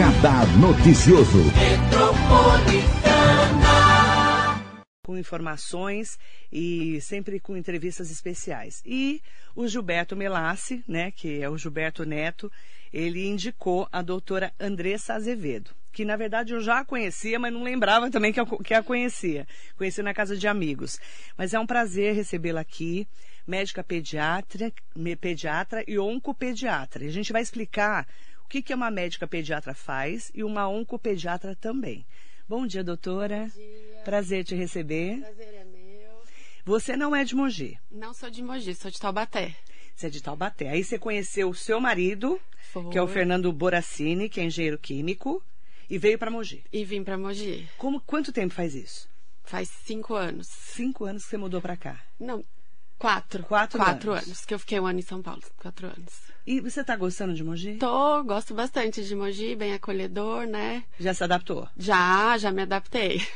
Radar Noticioso. Com informações e sempre com entrevistas especiais. E o Gilberto Melassi, né, que é o Gilberto Neto, ele indicou a doutora Andressa Azevedo, que na verdade eu já a conhecia, mas não lembrava também que, eu, que a conhecia. Conheci na casa de amigos. Mas é um prazer recebê-la aqui, médica pediatra, pediatra e oncopediatra. A gente vai explicar que, que uma médica pediatra faz e uma oncopediatra também. Bom dia, doutora. Bom dia. Prazer te receber. Prazer é meu. Você não é de Mogi. Não sou de Mogi, sou de Taubaté. Você é de Taubaté. Aí você conheceu o seu marido, Foi. que é o Fernando Boracini, que é engenheiro químico, e veio para Mogi. E vim pra Mogi. Como, quanto tempo faz isso? Faz cinco anos. Cinco anos que você mudou para cá. Não, quatro. Quatro Quatro anos. anos. que eu fiquei um ano em São Paulo. Quatro anos. E você tá gostando de Mogi? Tô, gosto bastante de Mogi, bem acolhedor, né? Já se adaptou? Já, já me adaptei.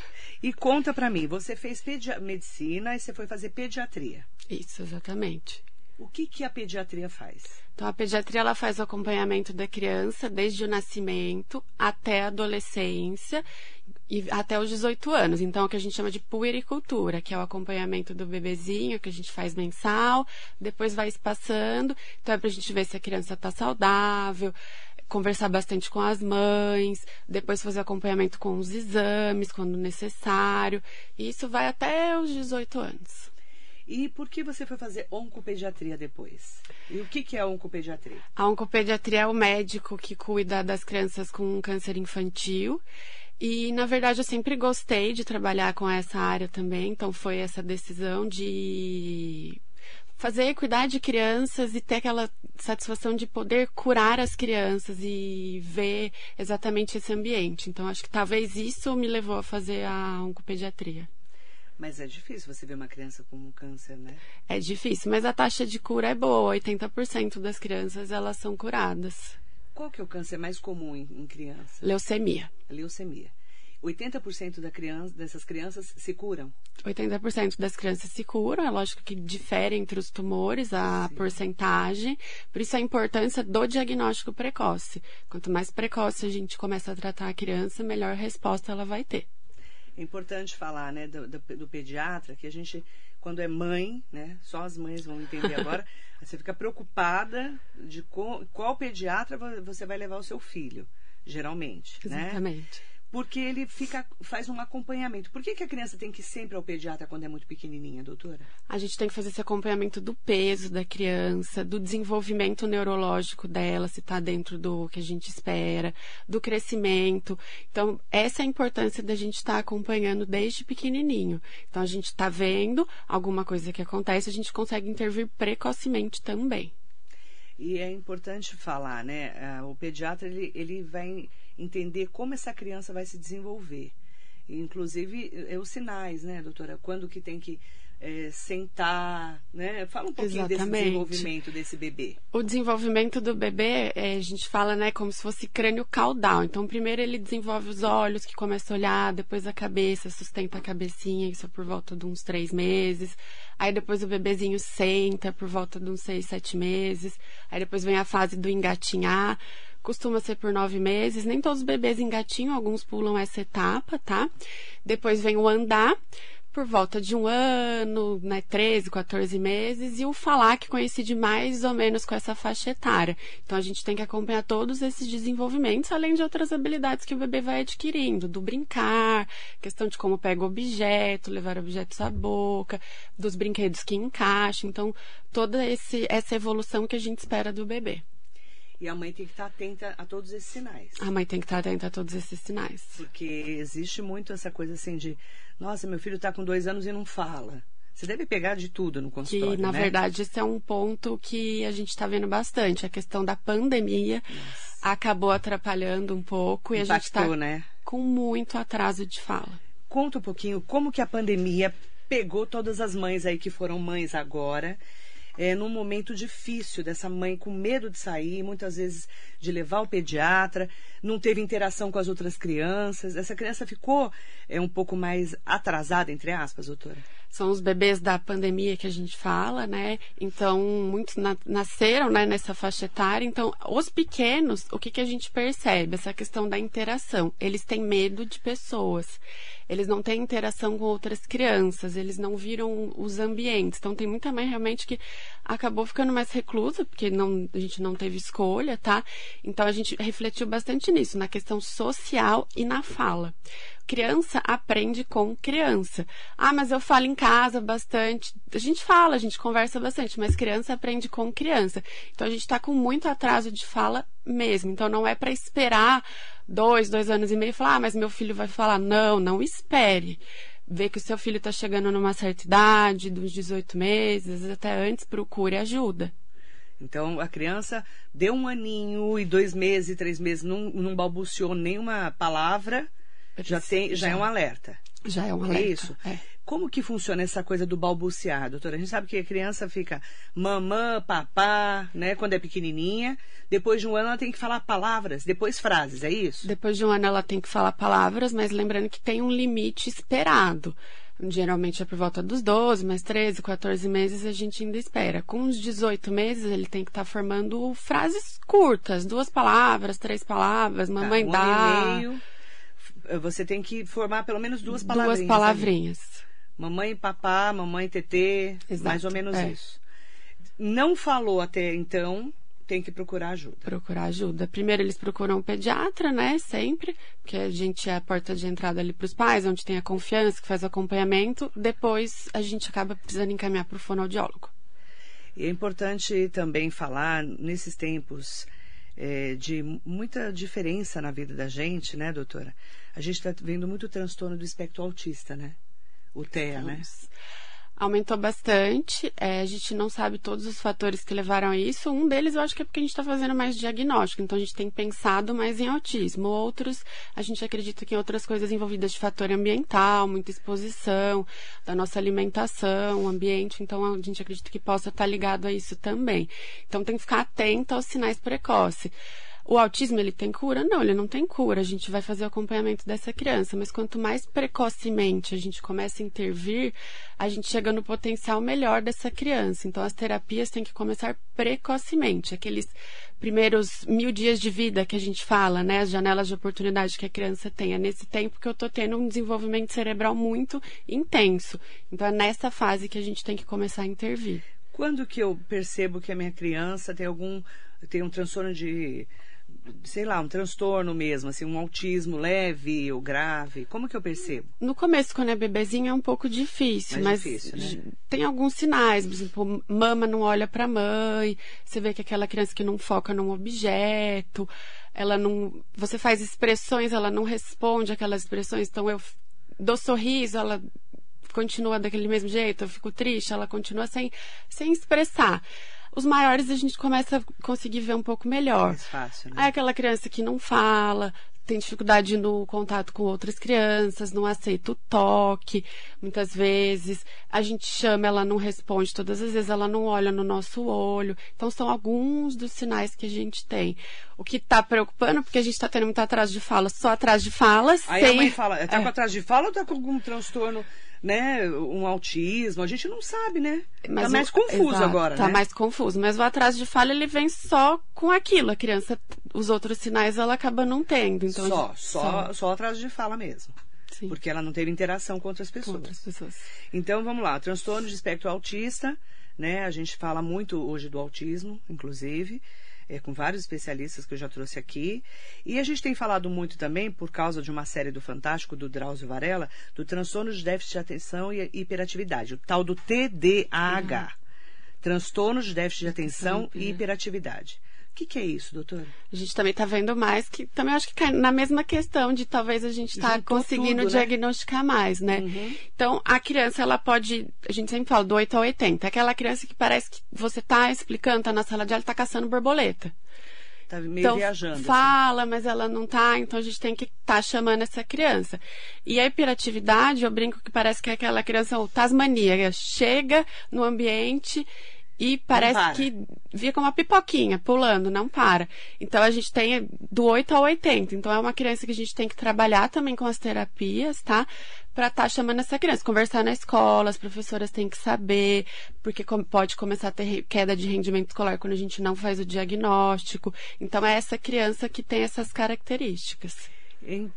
E conta para mim, você fez medicina e você foi fazer pediatria. Isso, exatamente. O que, que a pediatria faz? Então, a pediatria ela faz o acompanhamento da criança desde o nascimento até a adolescência e até os 18 anos. Então, é o que a gente chama de puericultura, que é o acompanhamento do bebezinho, que a gente faz mensal, depois vai espaçando. Então, é pra gente ver se a criança tá saudável, conversar bastante com as mães, depois fazer acompanhamento com os exames, quando necessário. E isso vai até os 18 anos. E por que você foi fazer oncopediatria depois? E o que, que é oncopediatria? A oncopediatria é o médico que cuida das crianças com câncer infantil. E, na verdade, eu sempre gostei de trabalhar com essa área também. Então, foi essa decisão de fazer, cuidar de crianças e ter aquela satisfação de poder curar as crianças e ver exatamente esse ambiente. Então, acho que talvez isso me levou a fazer a oncopediatria. Mas é difícil você ver uma criança com um câncer, né? É difícil, mas a taxa de cura é boa. 80% das crianças, elas são curadas. Qual que é o câncer mais comum em, em criança? Leucemia. Leucemia. 80% da criança, dessas crianças se curam. 80% das crianças se curam, é lógico que difere entre os tumores a Sim. porcentagem, por isso a importância do diagnóstico precoce. Quanto mais precoce a gente começa a tratar a criança, melhor resposta ela vai ter. É importante falar, né, do, do, do pediatra, que a gente, quando é mãe, né, só as mães vão entender agora, você fica preocupada de co- qual pediatra vo- você vai levar o seu filho, geralmente, né? Porque ele fica, faz um acompanhamento. Por que, que a criança tem que ir sempre ao pediatra quando é muito pequenininha, doutora? A gente tem que fazer esse acompanhamento do peso da criança, do desenvolvimento neurológico dela, se está dentro do que a gente espera, do crescimento. Então, essa é a importância da gente estar acompanhando desde pequenininho. Então, a gente está vendo alguma coisa que acontece, a gente consegue intervir precocemente também. E é importante falar, né? ah, O pediatra ele, ele vai entender como essa criança vai se desenvolver. Inclusive é, os sinais, né, doutora? Quando que tem que eh, sentar, né? Fala um pouquinho desse Exatamente. desenvolvimento desse bebê. O desenvolvimento do bebê, é, a gente fala, né, como se fosse crânio caudal. Então, primeiro ele desenvolve os olhos, que começa a olhar, depois a cabeça, sustenta a cabecinha, isso é por volta de uns três meses. Aí depois o bebezinho senta por volta de uns seis, sete meses. Aí depois vem a fase do engatinhar. Costuma ser por nove meses. Nem todos os bebês engatinham, alguns pulam essa etapa, tá? Depois vem o andar por volta de um ano, né, 13, 14 meses, e o falar que coincide mais ou menos com essa faixa etária. Então a gente tem que acompanhar todos esses desenvolvimentos, além de outras habilidades que o bebê vai adquirindo, do brincar, questão de como pega objeto, levar objetos à boca, dos brinquedos que encaixam. Então, toda esse, essa evolução que a gente espera do bebê. E a mãe tem que estar atenta a todos esses sinais. A mãe tem que estar atenta a todos esses sinais. Porque existe muito essa coisa assim de, nossa, meu filho está com dois anos e não fala. Você deve pegar de tudo no Que, consultório, na né? verdade, esse é um ponto que a gente está vendo bastante. A questão da pandemia acabou atrapalhando um pouco e a gente está Impactou, né? com muito atraso de fala. Conta um pouquinho como que a pandemia pegou todas as mães aí que foram mães agora, é, num momento difícil dessa mãe com medo de sair, muitas vezes de levar o pediatra, não teve interação com as outras crianças. Essa criança ficou é, um pouco mais atrasada, entre aspas, doutora? São os bebês da pandemia que a gente fala, né? Então, muitos na, nasceram né, nessa faixa etária. Então, os pequenos, o que, que a gente percebe? Essa questão da interação. Eles têm medo de pessoas. Eles não têm interação com outras crianças, eles não viram os ambientes. Então, tem muita mãe realmente que acabou ficando mais reclusa, porque não, a gente não teve escolha, tá? Então, a gente refletiu bastante nisso, na questão social e na fala criança aprende com criança. Ah, mas eu falo em casa bastante. A gente fala, a gente conversa bastante, mas criança aprende com criança. Então a gente está com muito atraso de fala mesmo. Então não é para esperar dois, dois anos e meio e falar, ah, mas meu filho vai falar. Não, não espere. Vê que o seu filho está chegando numa certa idade, dos 18 meses, até antes, procure ajuda. Então, a criança deu um aninho e dois meses, três meses, não, não balbuciou nenhuma palavra, já, tem, já, já, é um alerta. Já é um alerta. É isso. É. Como que funciona essa coisa do balbuciar, doutora? A gente sabe que a criança fica mamã, papá, né, quando é pequenininha. Depois de um ano ela tem que falar palavras, depois frases, é isso? Depois de um ano ela tem que falar palavras, mas lembrando que tem um limite esperado. Geralmente é por volta dos 12, mais 13, 14 meses a gente ainda espera. Com os 18 meses ele tem que estar tá formando frases curtas, duas palavras, três palavras, tá, mamãe tá, um dá. E meio você tem que formar pelo menos duas palavrinhas. Duas palavrinhas. Ali. Mamãe e papá, mamãe tetê, Exato, mais ou menos é. isso. Não falou até então, tem que procurar ajuda. Procurar ajuda. Primeiro eles procuram um pediatra, né? Sempre, porque a gente é a porta de entrada ali para os pais, onde tem a confiança, que faz o acompanhamento. Depois a gente acaba precisando encaminhar para o fonoaudiólogo. E é importante também falar, nesses tempos é, de muita diferença na vida da gente, né, doutora? A gente está vendo muito transtorno do espectro autista, né? O TEA, né? Aumentou bastante. É, a gente não sabe todos os fatores que levaram a isso. Um deles eu acho que é porque a gente está fazendo mais diagnóstico, então a gente tem pensado mais em autismo. Outros, a gente acredita que em outras coisas envolvidas de fator ambiental, muita exposição, da nossa alimentação, ambiente, então a gente acredita que possa estar tá ligado a isso também. Então tem que ficar atento aos sinais precoces. O autismo ele tem cura? Não, ele não tem cura. A gente vai fazer o acompanhamento dessa criança, mas quanto mais precocemente a gente começa a intervir, a gente chega no potencial melhor dessa criança. Então as terapias têm que começar precocemente, aqueles primeiros mil dias de vida que a gente fala, né? As janelas de oportunidade que a criança tem. É nesse tempo que eu tô tendo um desenvolvimento cerebral muito intenso. Então é nessa fase que a gente tem que começar a intervir. Quando que eu percebo que a minha criança tem algum tem um transtorno de sei lá, um transtorno mesmo, assim, um autismo leve ou grave? Como que eu percebo? No começo, quando é bebezinho, é um pouco difícil, Mais mas difícil, né? tem alguns sinais, por exemplo, mama não olha para mãe, você vê que aquela criança que não foca num objeto, ela não, você faz expressões, ela não responde aquelas expressões, então eu dou sorriso, ela continua daquele mesmo jeito, eu fico triste, ela continua sem, sem expressar. Os maiores a gente começa a conseguir ver um pouco melhor. Mais fácil, né? Aí aquela criança que não fala, tem dificuldade no contato com outras crianças, não aceita o toque, muitas vezes. A gente chama, ela não responde, todas as vezes ela não olha no nosso olho. Então, são alguns dos sinais que a gente tem. O que está preocupando, porque a gente está tendo muito atraso de fala, só atrás de falas. Aí sem... a mãe fala, está é. com atraso de fala ou está com algum transtorno né, um autismo, a gente não sabe, né? Mas tá mais o, confuso exato, agora, tá né? mais confuso, mas o atraso de fala ele vem só com aquilo, a criança, os outros sinais ela acaba não tendo, então só, gente, só, só, só atraso de fala mesmo. Sim. Porque ela não teve interação com outras pessoas. Com outras pessoas. Então vamos lá, transtorno de espectro autista, né? A gente fala muito hoje do autismo, inclusive é, com vários especialistas que eu já trouxe aqui. E a gente tem falado muito também, por causa de uma série do Fantástico, do Drauzio Varela, do transtorno de déficit de atenção e hiperatividade, o tal do TDAH. Uhum. Transtorno de déficit de atenção e hiperatividade. O que, que, é isso, doutora? A gente também está vendo mais que também acho que cai na mesma questão de talvez a gente está conseguindo tudo, né? diagnosticar mais, né? Uhum. Então, a criança, ela pode, a gente sempre fala do 8 ao 80, aquela criança que parece que você está explicando, está na sala de aula, está caçando borboleta. Tá meio então, viajando. Assim. Fala, assim. mas ela não tá, então a gente tem que estar tá chamando essa criança. E a hiperatividade, eu brinco que parece que é aquela criança, o tasmania, chega no ambiente e parece que fica uma pipoquinha pulando, não para. Então a gente tem do 8 ao 80. Então é uma criança que a gente tem que trabalhar também com as terapias, tá? Pra estar tá chamando essa criança, conversar na escola, as professoras têm que saber, porque pode começar a ter queda de rendimento escolar quando a gente não faz o diagnóstico. Então é essa criança que tem essas características.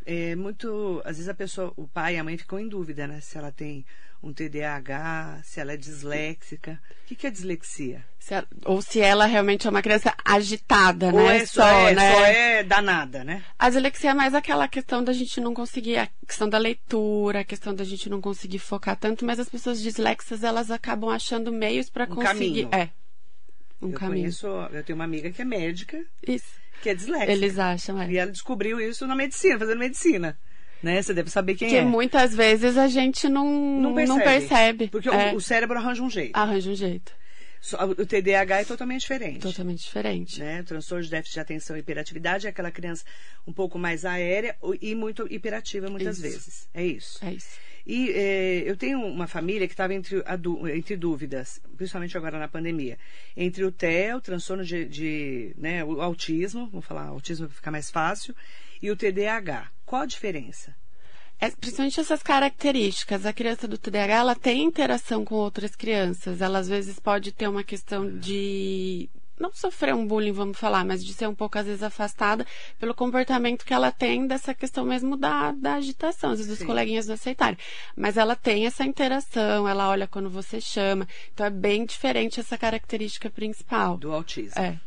É, muito, às vezes a pessoa, o pai e a mãe ficam em dúvida, né? Se ela tem um TDAH, se ela é disléxica. O que, que é dislexia? Se ela, ou se ela realmente é uma criança agitada, ou né? É só, só, é, né? só é danada, né? A dislexia é mais aquela questão da gente não conseguir, a questão da leitura, a questão da gente não conseguir focar tanto, mas as pessoas dislexas, elas acabam achando meios para um conseguir. Caminho. É. Um eu caminho. Conheço, eu tenho uma amiga que é médica. Isso. Que é disléxica. Eles acham, é. E ela descobriu isso na medicina, fazendo medicina né? Você deve saber quem que é. Que muitas vezes a gente não, não percebe. Não percebe porque é. o, o, cérebro arranja um jeito. Arranja um jeito. O TDAH é totalmente diferente. Totalmente diferente. Né? O transtorno de déficit de atenção e hiperatividade é aquela criança um pouco mais aérea e muito hiperativa muitas isso. vezes. É isso. É isso. E eh, eu tenho uma família que estava entre, entre dúvidas, principalmente agora na pandemia, entre o TEA, o transtorno de, de né, o autismo, vamos falar autismo para ficar mais fácil, e o TDAH. Qual a diferença? É, principalmente essas características. A criança do TDAH, ela tem interação com outras crianças. Ela, às vezes, pode ter uma questão de não sofrer um bullying, vamos falar, mas de ser um pouco, às vezes, afastada pelo comportamento que ela tem dessa questão mesmo da, da agitação, às vezes Sim. os coleguinhas não aceitarem. Mas ela tem essa interação, ela olha quando você chama. Então é bem diferente essa característica principal. Do autismo. É.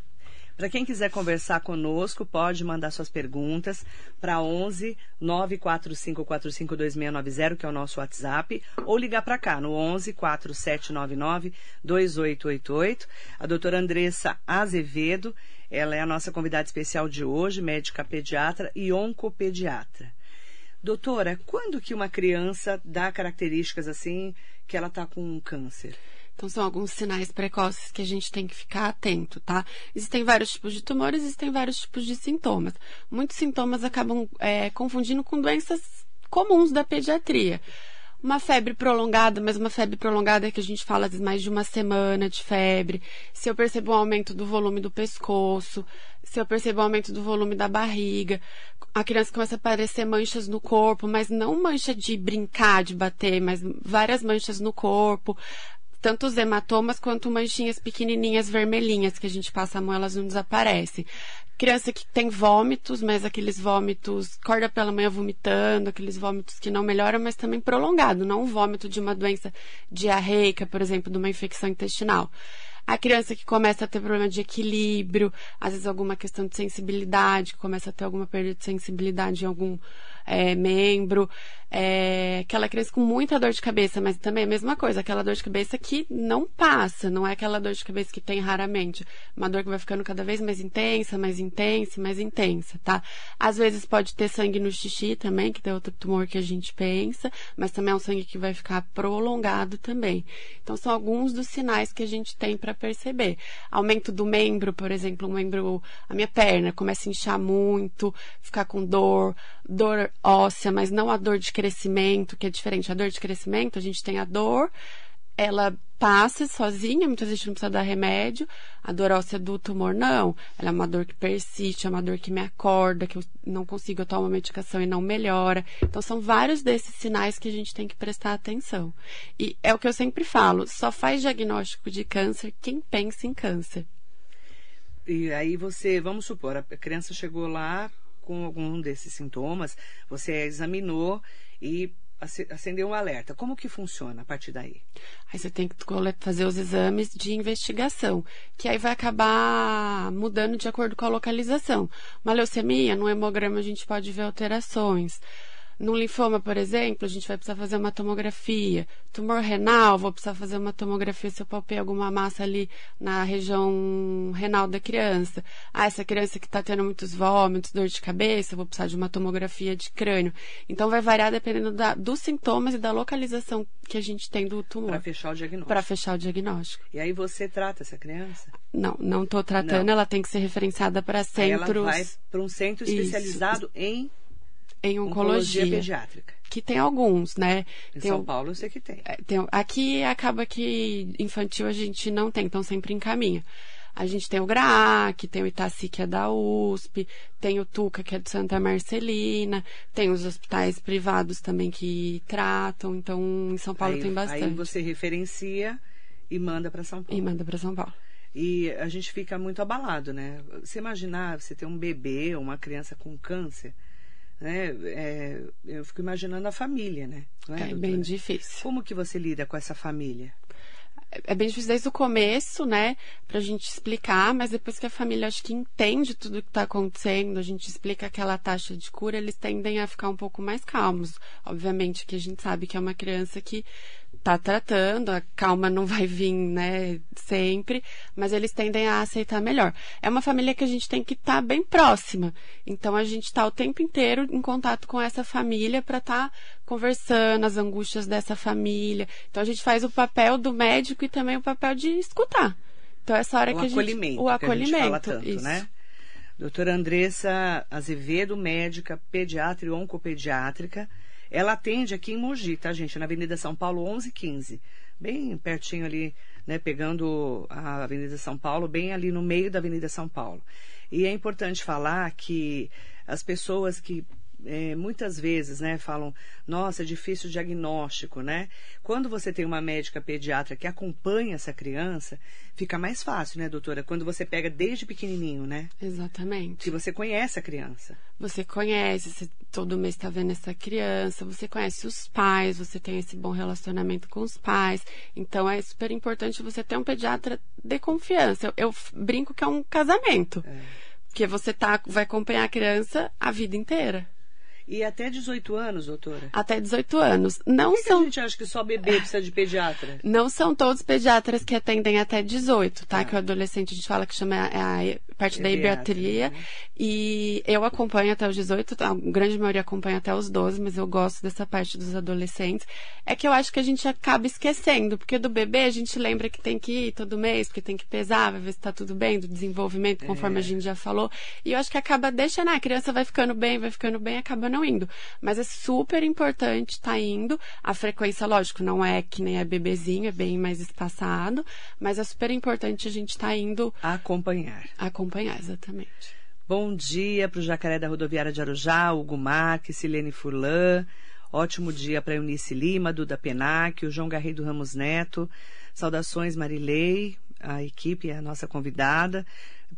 Para quem quiser conversar conosco, pode mandar suas perguntas para 11 945452690, que é o nosso WhatsApp, ou ligar para cá no 11 4799 2888. A doutora Andressa Azevedo, ela é a nossa convidada especial de hoje, médica pediatra e oncopediatra. Doutora, quando que uma criança dá características assim que ela está com câncer? Então, são alguns sinais precoces que a gente tem que ficar atento, tá? Existem vários tipos de tumores, existem vários tipos de sintomas. Muitos sintomas acabam é, confundindo com doenças comuns da pediatria. Uma febre prolongada, mas uma febre prolongada é que a gente fala de mais de uma semana de febre. Se eu percebo um aumento do volume do pescoço, se eu percebo um aumento do volume da barriga, a criança começa a aparecer manchas no corpo, mas não mancha de brincar, de bater, mas várias manchas no corpo tanto os hematomas quanto manchinhas pequenininhas vermelhinhas que a gente passa a mão, elas não desaparecem. Criança que tem vômitos, mas aqueles vômitos, corda pela manhã vomitando, aqueles vômitos que não melhoram, mas também prolongado, não um vômito de uma doença diarreica, por exemplo, de uma infecção intestinal. A criança que começa a ter problema de equilíbrio, às vezes alguma questão de sensibilidade, que começa a ter alguma perda de sensibilidade em algum é, membro, é, aquela criança com muita dor de cabeça, mas também é a mesma coisa, aquela dor de cabeça que não passa, não é aquela dor de cabeça que tem raramente. Uma dor que vai ficando cada vez mais intensa, mais intensa, mais intensa, tá? Às vezes pode ter sangue no xixi também, que é outro tumor que a gente pensa, mas também é um sangue que vai ficar prolongado também. Então são alguns dos sinais que a gente tem para perceber. Aumento do membro, por exemplo, um membro, a minha perna começa a inchar muito, ficar com dor, dor óssea, mas não a dor de crescimento, que é diferente. A dor de crescimento, a gente tem a dor, ela passa sozinha, muitas vezes não precisa dar remédio. A dor óssea do tumor, não. Ela é uma dor que persiste, é uma dor que me acorda, que eu não consigo tomar uma medicação e não melhora. Então, são vários desses sinais que a gente tem que prestar atenção. E é o que eu sempre falo: só faz diagnóstico de câncer quem pensa em câncer. E aí você, vamos supor, a criança chegou lá com algum desses sintomas, você examinou e acendeu um alerta. Como que funciona a partir daí? Aí você tem que fazer os exames de investigação, que aí vai acabar mudando de acordo com a localização. Uma leucemia, no hemograma a gente pode ver alterações. No linfoma, por exemplo, a gente vai precisar fazer uma tomografia. Tumor renal, vou precisar fazer uma tomografia se eu palpei alguma massa ali na região renal da criança. Ah, essa criança que está tendo muitos vômitos, dor de cabeça, vou precisar de uma tomografia de crânio. Então vai variar dependendo da, dos sintomas e da localização que a gente tem do tumor. Para fechar o diagnóstico. Para fechar o diagnóstico. E aí você trata essa criança? Não, não estou tratando. Não. Ela tem que ser referenciada para centros. Aí ela vai para um centro especializado Isso. em em oncologia. Oncologia pediátrica. Que tem alguns, né? Em Tem São o- Paulo eu sei que tem. É, tem- aqui acaba que infantil a gente não tem, então sempre encaminha. A gente tem o GRAAC, tem o Itaci, que é da USP, tem o Tuca, que é de Santa Marcelina, tem os hospitais privados também que tratam, então em São Paulo aí, tem bastante. Aí você referencia e manda para São Paulo. E manda para São Paulo. E a gente fica muito abalado, né? Você imaginar você ter um bebê ou uma criança com câncer, né? É, eu fico imaginando a família, né? Não É, doutora? bem difícil. Como que você lida com essa família? é bem difícil desde o começo, né, pra gente explicar, mas depois que a família acho que entende tudo que tá acontecendo, a gente explica aquela taxa de cura, eles tendem a ficar um pouco mais calmos. Obviamente que a gente sabe que é uma criança que tá tratando, a calma não vai vir, né, sempre, mas eles tendem a aceitar melhor. É uma família que a gente tem que estar bem próxima. Então a gente tá o tempo inteiro em contato com essa família para estar conversando as angústias dessa família. Então a gente faz o papel do médico e também o papel de escutar. Então essa hora o que a gente acolhimento, o que acolhimento, a gente fala tanto, isso. né? Doutora Andressa Azevedo, médica pediatra e oncopediátrica. Ela atende aqui em Mogi, tá, gente? Na Avenida São Paulo, 1115. Bem pertinho ali, né? Pegando a Avenida São Paulo, bem ali no meio da Avenida São Paulo. E é importante falar que as pessoas que é, muitas vezes, né, falam, nossa, é difícil o diagnóstico, né? Quando você tem uma médica pediatra que acompanha essa criança, fica mais fácil, né, doutora? Quando você pega desde pequenininho, né? Exatamente. Que você conhece a criança. Você conhece, você todo mês está vendo essa criança, você conhece os pais, você tem esse bom relacionamento com os pais. Então é super importante você ter um pediatra de confiança. Eu, eu brinco que é um casamento. É. Porque você tá, vai acompanhar a criança a vida inteira. E até 18 anos, doutora. Até 18 anos. Não Por que, que são a gente acha que só bebê precisa de pediatra? Não são todos pediatras que atendem até 18, tá? Ah. Que o adolescente a gente fala que chama a a parte da Pediatra, idiatria. né? E eu acompanho até os 18, a grande maioria acompanha até os 12, mas eu gosto dessa parte dos adolescentes. É que eu acho que a gente acaba esquecendo, porque do bebê a gente lembra que tem que ir todo mês, porque tem que pesar, vai ver se tá tudo bem, do desenvolvimento, conforme É. a gente já falou. E eu acho que acaba deixando, ah, a criança vai ficando bem, vai ficando bem, acaba não indo. Mas é super importante estar indo. A frequência, lógico, não é que nem é bebezinho, é bem mais espaçado, mas é super importante a gente estar indo Acompanhar. acompanhar, exatamente. Bom dia para o Jacaré da Rodoviária de Arujá, Hugo Marques, Silene Furlan. Ótimo dia para Eunice Lima, Duda Penac, o João Garrido Ramos Neto. Saudações, Marilei, a equipe, a nossa convidada.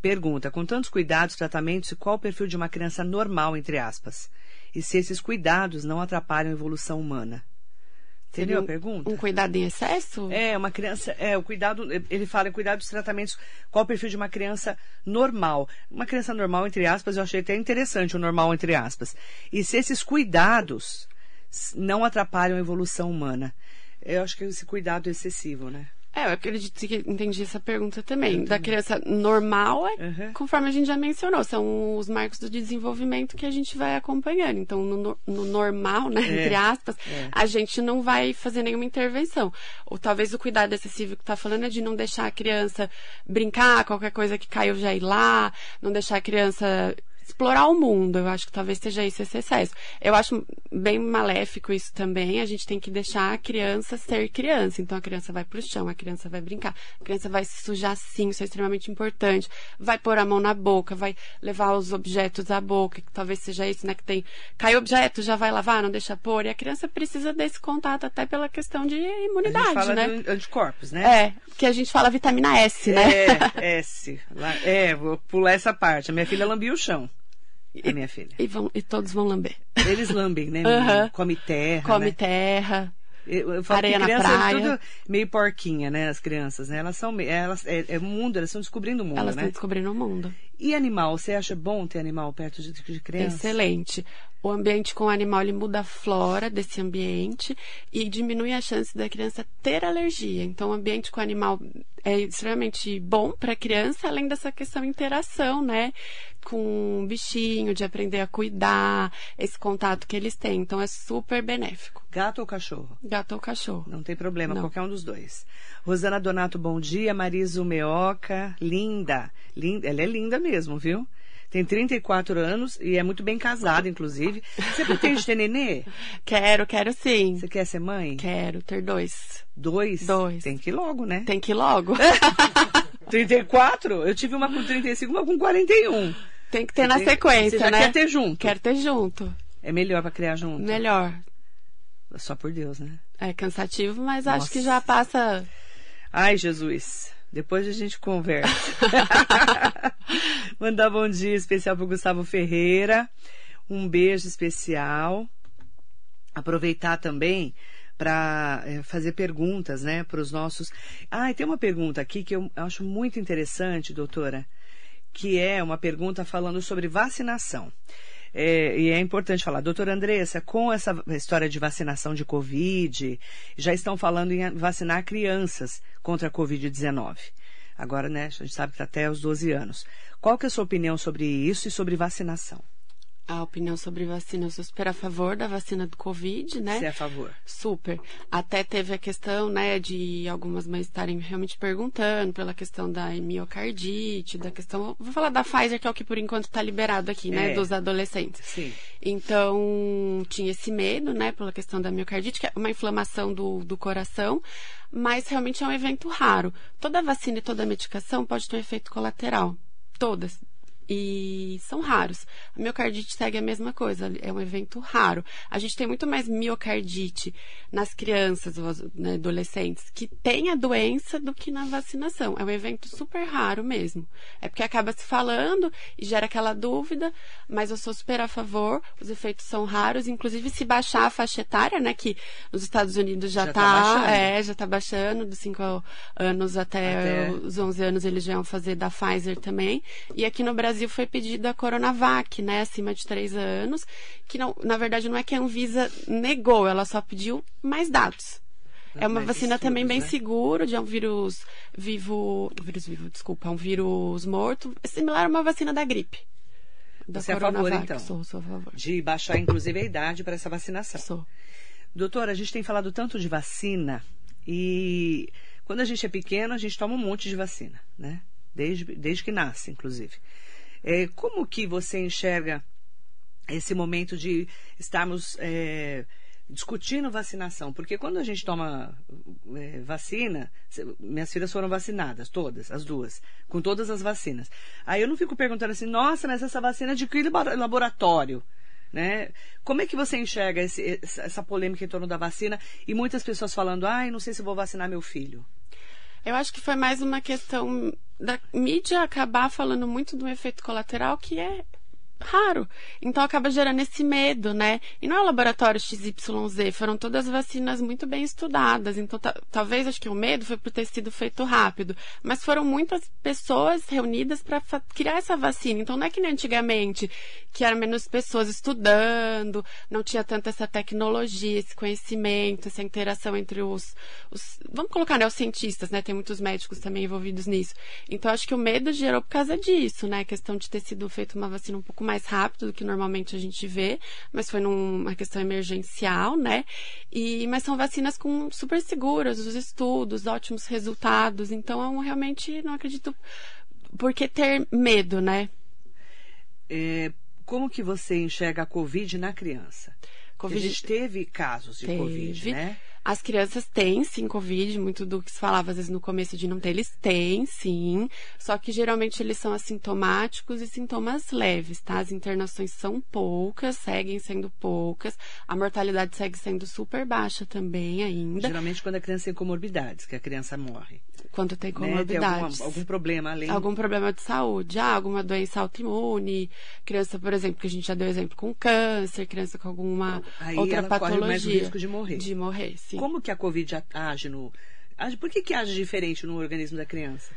Pergunta, com tantos cuidados, tratamentos, qual o perfil de uma criança normal, entre aspas? E se esses cuidados não atrapalham a evolução humana? Entendeu Seria a pergunta? Um cuidado em excesso? É, uma criança, é, o cuidado, ele fala em cuidado dos tratamentos, qual o perfil de uma criança normal. Uma criança normal, entre aspas, eu achei até interessante o normal, entre aspas. E se esses cuidados não atrapalham a evolução humana? Eu acho que esse cuidado é excessivo, né? É, eu acredito que entendi essa pergunta também. Eu Da também. criança normal é, Uhum. conforme a gente já mencionou, são os marcos do desenvolvimento que a gente vai acompanhando. Então, no, no- no normal, né, É, entre aspas, é. a gente não vai fazer nenhuma intervenção. Ou talvez o cuidado excessivo que tá falando é de não deixar a criança brincar, qualquer coisa que caiu já ir lá, não deixar a criança explorar o mundo. Eu acho que talvez seja isso esse excesso. Eu acho bem maléfico isso também. A gente tem que deixar a criança ser criança. Então a criança vai pro chão, a criança vai brincar, a criança vai se sujar sim, isso é extremamente importante. Vai pôr a mão na boca, vai levar os objetos à boca, que talvez seja isso, né? Que tem. Cai objeto, já vai lavar, não deixa pôr. E a criança precisa desse contato até pela questão de A gente imunidade, fala né? de anticorpos, né? É, que a gente fala vitamina S, né? É, S. Lá- É, vou pular essa parte. A minha filha lambia o chão. A minha filha. E, vão, e todos vão lamber. Eles lambem, né? Menino? Come terra. Come né? terra. Eu, eu falo Areia que na criança praia. é tudo meio porquinha, né? As crianças, né? Elas são, elas, é, é mundo, elas estão descobrindo o mundo, Elas estão né? descobrindo o mundo. E animal, você acha bom ter animal perto de, de criança? Excelente. O ambiente com o animal ele muda a flora desse ambiente e diminui a chance da criança ter alergia. Então, o ambiente com o animal é extremamente bom para a criança, além dessa questão de interação, né? Com o bichinho, de aprender a cuidar, esse contato que eles têm. Então, é super benéfico. Gato ou cachorro? Gato ou cachorro? Não tem problema, Não. qualquer um dos dois. Rosana Donato, bom dia. Marisa Meoca, linda. linda. Ela é linda mesmo, viu? Tem 34 anos e é muito bem casada, inclusive. Você pretende ter nenê? Quero, quero sim. Você quer ser mãe? Quero ter dois. Dois? Dois. Tem que ir logo, né? Tem que ir logo. 34? Eu tive uma com 35, uma com 41. Tem que ter Você na tem- sequência, Você né? quer ter junto? Quero ter junto. É melhor pra criar junto? Melhor. Só por Deus, né? É cansativo, mas Nossa. acho que já passa. Ai, Jesus. Depois a gente conversa. Mandar bom dia especial pro Gustavo Ferreira. Um beijo especial. Aproveitar também para fazer perguntas, né, para os nossos. Ah, e tem uma pergunta aqui que eu acho muito interessante, doutora, que é uma pergunta falando sobre vacinação. É, e é importante falar, doutora Andressa, com essa história de vacinação de Covid, já estão falando em vacinar crianças contra a Covid-19. Agora, né, a gente sabe que está até os 12 anos. Qual que é a sua opinião sobre isso e sobre vacinação? A opinião sobre vacina, eu sou super a favor da vacina do Covid, né? Você é a favor? Super. Até teve a questão, né, de algumas mães estarem realmente perguntando pela questão da miocardite, da questão. Vou falar da Pfizer, que é o que por enquanto está liberado aqui, né, É. dos adolescentes. Sim. Então, tinha esse medo, né, pela questão da miocardite, que é uma inflamação do, do coração, mas realmente é um evento raro. Toda vacina e toda medicação pode ter um efeito colateral. Todas. E são raros. A miocardite segue a mesma coisa, é um evento raro. A gente tem muito mais miocardite nas crianças, né, adolescentes, que têm a doença do que na vacinação. É um evento super raro mesmo. É porque acaba se falando e gera aquela dúvida, mas eu sou super a favor, os efeitos são raros, inclusive se baixar a faixa etária, né, que nos Estados Unidos já, Já tá tá, baixando. é, já tá baixando, dos 5 anos até, Até- os 11 anos eles já iam fazer da Pfizer também. E aqui no Brasil foi pedido a Coronavac, né, acima de 3 anos, que não, na verdade não é que a Anvisa negou, ela só pediu mais dados. É uma vacina estudos, também bem né? seguro, de um vírus vivo, vírus vivo, desculpa, um vírus morto, similar a uma vacina da gripe. Da Você é a favor, então? Sou, sou a favor. De baixar, inclusive, a idade para essa vacinação. Sou. Doutora, a gente tem falado tanto de vacina e quando a gente é pequeno, a gente toma um monte de vacina, né? Desde, desde que nasce, inclusive. É, como que você enxerga esse momento de estarmos é, discutindo vacinação? Porque quando a gente toma é, vacina, minhas filhas foram vacinadas, todas, as duas, com todas as vacinas. Aí eu não fico perguntando assim, nossa, mas essa vacina é de que labo- laboratório? Né? Como é que você enxerga esse- essa polêmica em torno da vacina e muitas pessoas falando, ai, não sei se vou vacinar meu filho? Eu acho que foi mais uma questão da mídia acabar falando muito do efeito colateral que é raro. Então acaba gerando esse medo, né? E não é o laboratório XYZ, foram todas vacinas muito bem estudadas. Então ta- talvez acho que o medo foi por ter sido feito rápido, mas foram muitas pessoas reunidas para criar essa vacina. Então não é que nem antigamente, que eram menos pessoas estudando, não tinha tanta essa tecnologia, esse conhecimento, essa interação entre os, os vamos colocar, né, os cientistas, né? Tem muitos médicos também envolvidos nisso. Então acho que o medo gerou por causa disso, né? A questão de ter sido feita uma vacina um pouco mais rápido do que normalmente a gente vê, mas foi numa questão emergencial, né? E mas são vacinas com super seguras, os estudos, ótimos resultados. Então eu realmente não acredito por que ter medo, né? É, como que você enxerga a Covid na criança? Covid- A gente teve casos de Teve. Covid, né? As crianças têm sim Covid, muito do que se falava às vezes no começo de não ter, eles têm sim. Só que geralmente eles são assintomáticos e sintomas leves, tá? As internações são poucas, seguem sendo poucas. A mortalidade segue sendo super baixa também ainda, Geralmente quando a criança tem comorbidades, que a criança morre. quando tem né? Tem comorbidades. alguma- algum problema além algum problema de saúde, ah, alguma doença autoimune, criança, por exemplo, que a gente já deu exemplo com câncer, criança com alguma Aí outra ela patologia. corre mais o risco de morrer. De morrer, sim. Como que a Covid age no. age- Por que, que age diferente no organismo da criança?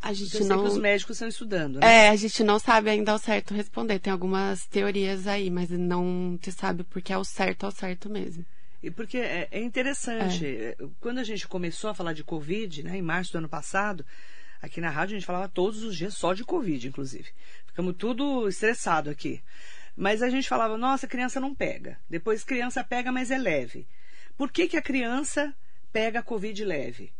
A gente não. que os médicos estão estudando, né? É, a gente não sabe ainda ao certo responder. Tem algumas teorias aí, mas não se sabe porque é o certo ao certo mesmo. E porque é, é interessante. é, Quando a gente começou a falar de Covid, né, em março do ano passado, aqui na rádio a gente falava todos os dias só de Covid, inclusive. Ficamos tudo estressado aqui. Mas a gente falava, nossa, criança não pega. Depois criança pega, mas é leve. Por que, que a criança pega Covid leve?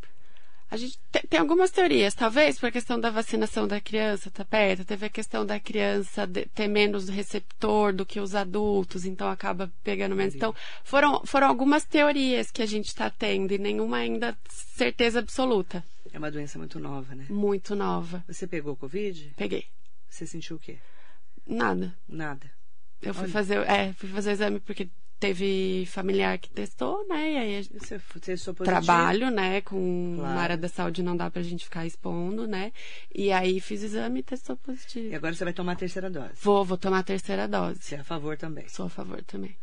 A gente te- tem algumas teorias, talvez por questão da vacinação da criança, tá perto, teve a questão da criança ter menos receptor do que os adultos, então acaba pegando menos. Então, foram, foram algumas teorias que a gente está tendo e nenhuma ainda certeza absoluta. É uma doença muito nova, né? Muito nova. Você pegou Covid? Peguei. Você sentiu o quê? Nada. Nada. Eu fui Olha. fazer, é, fui fazer o exame porque teve familiar que testou, né? E aí Você positivo? trabalho, né, com Claro. na área da saúde não dá pra gente ficar expondo, né? E aí fiz o exame e testou E positivo. agora você vai tomar a terceira dose. Vou, vou tomar a terceira dose. Você é a favor também. Sou a favor também.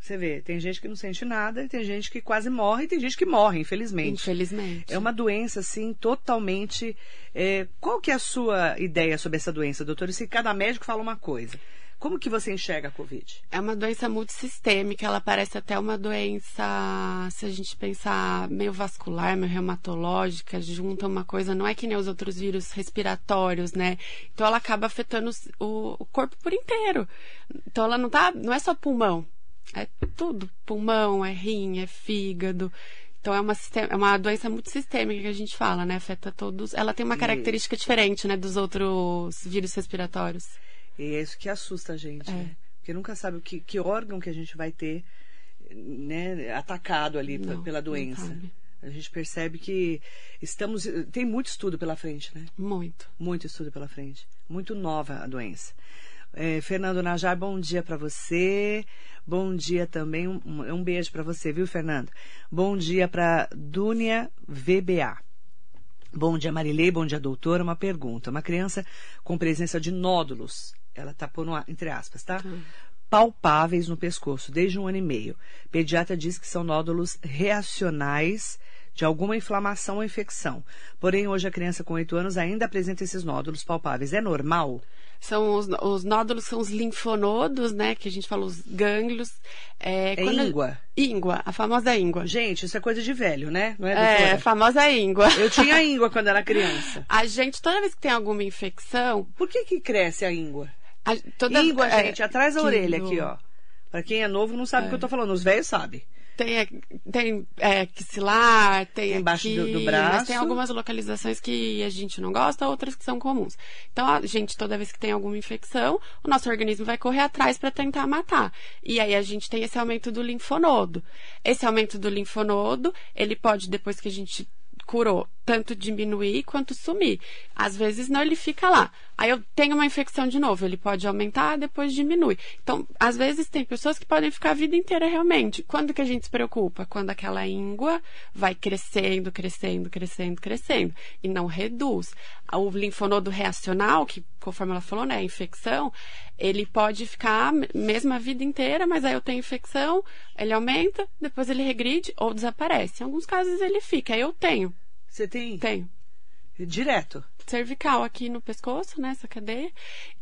Você vê, tem gente que não sente nada, e tem gente que quase morre, e tem gente que morre, infelizmente. Infelizmente. É uma doença, assim, totalmente. é, Qual que é a sua ideia sobre essa doença, doutor? E se cada médico fala uma coisa. Como que você enxerga a Covid? É uma doença multissistêmica, ela parece até uma doença, se a gente pensar meio vascular, meio reumatológica, junta uma coisa, não é que nem os outros vírus respiratórios, né? Então ela acaba afetando o, o corpo por inteiro. Então ela não tá, não é só pulmão, é tudo. Pulmão, é rim, é fígado. Então é uma, é uma doença multissistêmica que a gente fala, né? Afeta todos. Ela tem uma E- característica diferente, né, dos outros vírus respiratórios. E é isso que assusta a gente, né? Porque nunca sabe o que, que órgão que a gente vai ter né, atacado ali Não, pela doença. A gente percebe que estamos. Tem muito estudo pela frente, né? Muito. Muito estudo pela frente. Muito nova a doença. É, Fernando Najar, bom dia para você. Bom dia também. Um, um- um beijo para você, viu, Fernando? Bom dia para Dúnia VBA. Bom dia, Marilei. Bom dia, doutora. Uma pergunta. Uma criança com presença de nódulos, ela está pondo a- entre aspas, tá? Palpáveis no pescoço, desde um ano e meio. Pediatra diz que são nódulos reacionais de alguma inflamação ou infecção. Porém, hoje a criança com 8 anos ainda apresenta esses nódulos palpáveis. É normal? São os, os nódulos são os linfonodos, né? Que a gente fala os gânglios. É, É íngua? Íngua, a famosa íngua. Gente, isso é coisa de velho, né? Não é, É, doutora? a famosa íngua. Eu tinha íngua quando era criança. A gente, toda vez que tem alguma infecção, Por que que cresce a íngua? A, toda íngua, é, gente, atrás da orelha aqui, ó. Pra quem é novo não sabe o que eu tô falando. Os velhos sabem. Tem, é, tem é, axilar, tem Tem embaixo aqui, do- do braço. mas tem algumas localizações que a gente não gosta, outras que são comuns. Então, a gente, toda vez que tem alguma infecção, o nosso organismo vai correr atrás para tentar matar. E aí a gente tem esse aumento do linfonodo. Esse aumento do linfonodo, ele pode, depois que a gente curou, tanto diminuir quanto sumir. Às vezes não, ele fica lá. Aí eu tenho uma infecção de novo, ele pode aumentar, depois diminui. Então, às vezes tem pessoas que podem ficar a vida inteira realmente. Quando que a gente se preocupa? Quando aquela íngua vai crescendo, crescendo, crescendo, crescendo e não reduz. O linfonodo reacional, que conforme ela falou, né, a infecção, ele pode ficar mesmo a vida inteira, mas aí eu tenho infecção, ele aumenta, depois ele regride ou desaparece. Em alguns casos ele fica, aí eu tenho, Você tem? tenho Direto. cervical aqui no pescoço, né, essa cadeia.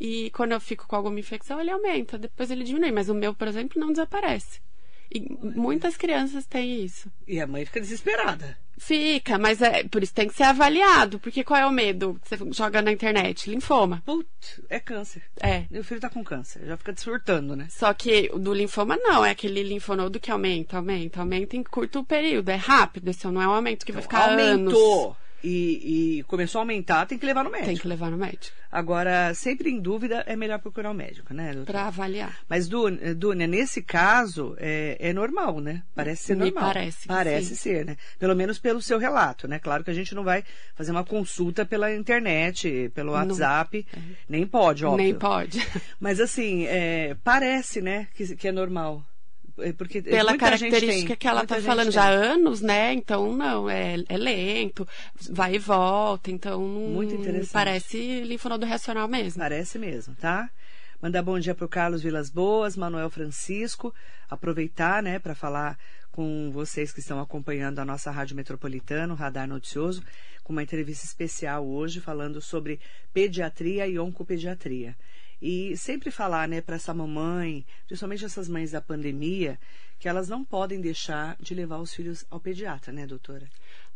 E quando eu fico com alguma infecção, ele aumenta, depois ele diminui. Mas o meu, por exemplo, não desaparece. E muitas crianças têm isso. E a mãe fica desesperada. Fica, mas é por isso tem que ser avaliado. Porque qual é o medo que você joga na internet? Linfoma. Putz, é câncer. É. Meu filho tá com câncer. Já fica surtando, né? Só que o do linfoma não, é aquele linfonodo que aumenta, aumenta, aumenta em curto período. É rápido, esse não é um aumento que vai ficar anos. Aumentou. E, e começou a aumentar, tem que levar no médico. Tem que levar no médico Agora, sempre em dúvida, é melhor procurar o médico, né, para avaliar. Mas, Dú- Dúnia, nesse caso, é, é normal, né? Parece ser Me normal. parece Parece sim. ser, né? Pelo menos pelo seu relato, né? Claro que a gente não vai fazer uma consulta pela internet, pelo Não. WhatsApp. Nem pode, óbvio. Nem pode. Mas, assim, é, parece, né, que, que é normal. É Porque Pela muita gente característica tem, que ela tá gente falando tem. já há anos, né? Então, não, é, é lento, vai e volta, então Muito interessante. parece linfonodo reacional mesmo. Parece mesmo, tá? Mandar bom dia pro Carlos Vilas Boas, Manuel Francisco, aproveitar, né, para falar com vocês que estão acompanhando a nossa Rádio Metropolitana, o Radar Noticioso, com uma entrevista especial hoje falando sobre pediatria e oncopediatria. E sempre falar, né, para essa mamãe, principalmente essas mães da pandemia, que elas não podem deixar de levar os filhos ao pediatra, né, doutora?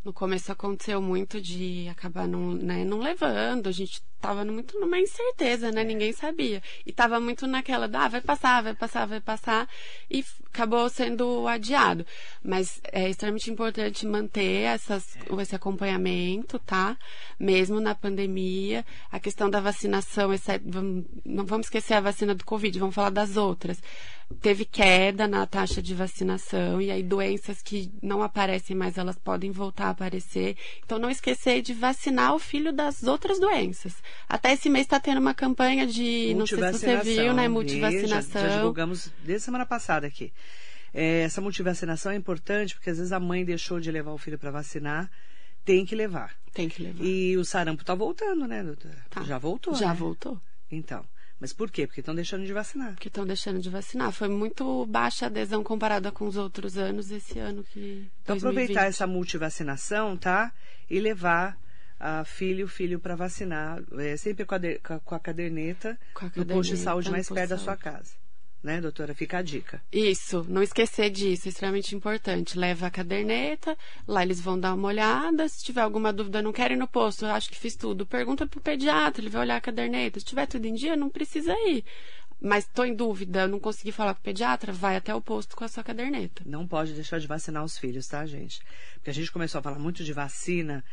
No começo aconteceu muito de acabar não, né, não levando, a gente estava muito numa incerteza, né? É. Ninguém sabia. E estava muito naquela, ah, vai passar, vai passar, vai passar, e acabou sendo adiado. Mas é extremamente importante manter essas, é. esse acompanhamento, tá? Mesmo na pandemia, a questão da vacinação, esse, não vamos esquecer a vacina do Covid, vamos falar das outras teve queda na taxa de vacinação e aí doenças que não aparecem mais elas podem voltar a aparecer. Então não esquecer de vacinar o filho das outras doenças. Até esse mês está tendo uma campanha de, não sei se você viu, né, multivacinação. Já, já divulgamos desde semana passada aqui. É, essa multivacinação é importante porque às vezes a mãe deixou de levar o filho para vacinar, tem que levar. Tem que levar. E o sarampo está voltando, né, doutora? Tá. Já voltou. Já né? voltou. Então. Mas por quê? Porque estão deixando de vacinar. Porque estão deixando de vacinar. Foi muito baixa a adesão comparada com os outros anos, esse ano que. Então, 2020. aproveitar essa multivacinação, tá? E levar a filho, filho para vacinar, é, sempre com a, com a caderneta, com a caderneta no posto de saúde mais perto da sua casa né, doutora? Fica a dica. Isso, não esquecer disso, é extremamente importante. Leva a caderneta, lá eles vão dar uma olhada. Se tiver alguma dúvida, não querem ir no posto, eu acho que fiz tudo. Pergunta pro pediatra, ele vai olhar a caderneta. Se tiver tudo em dia, não precisa ir. Mas estou em dúvida, não consegui falar com o pediatra, vai até o posto com a sua caderneta. Não pode deixar de vacinar os filhos, tá, gente? Porque a gente começou a falar muito de vacina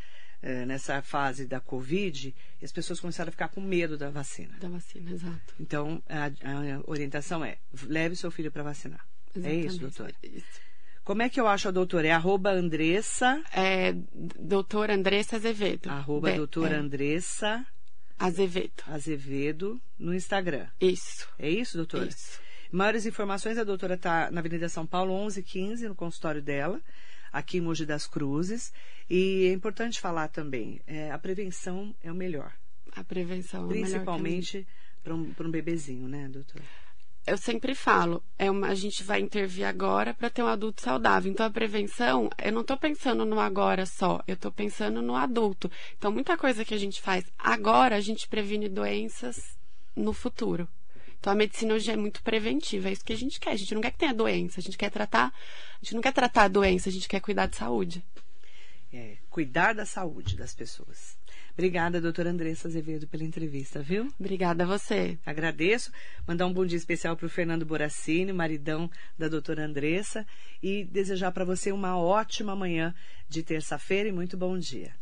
eh, nessa fase da Covid, as pessoas começaram a ficar com medo da vacina. Da vacina, exato. Então, a, a orientação é, leve seu filho para vacinar. Exatamente. É isso, doutora? Isso. Como é que eu acho a doutora? É arroba Andressa... É doutora Andressa Azevedo. Arroba De, doutora é. Andressa... Azevedo. Azevedo no Instagram. Isso. É isso, doutora? Isso. Maiores informações, a doutora está na Avenida São Paulo, 1115, no consultório dela aqui em Mogi das Cruzes. E é importante falar também, é, a prevenção é o melhor. A prevenção Principalmente para um, um bebezinho, né, doutora? eu sempre falo, é uma, a gente vai intervir agora para ter um adulto saudável. Então, a prevenção, eu não estou pensando no agora só, eu estou pensando no adulto. Então, muita coisa que a gente faz agora, a gente previne doenças no futuro. Então a medicina hoje é muito preventiva, é isso que a gente quer. A gente não quer que tenha doença, a gente quer tratar, a gente não quer tratar a doença, a gente quer cuidar de saúde. É, cuidar da saúde das pessoas. Obrigada, doutora Andressa Azevedo, pela entrevista, viu? Obrigada a você. Agradeço. Mandar um bom dia especial para o Fernando Boracini, maridão da doutora Andressa, e desejar para você uma ótima manhã de terça-feira e muito bom dia.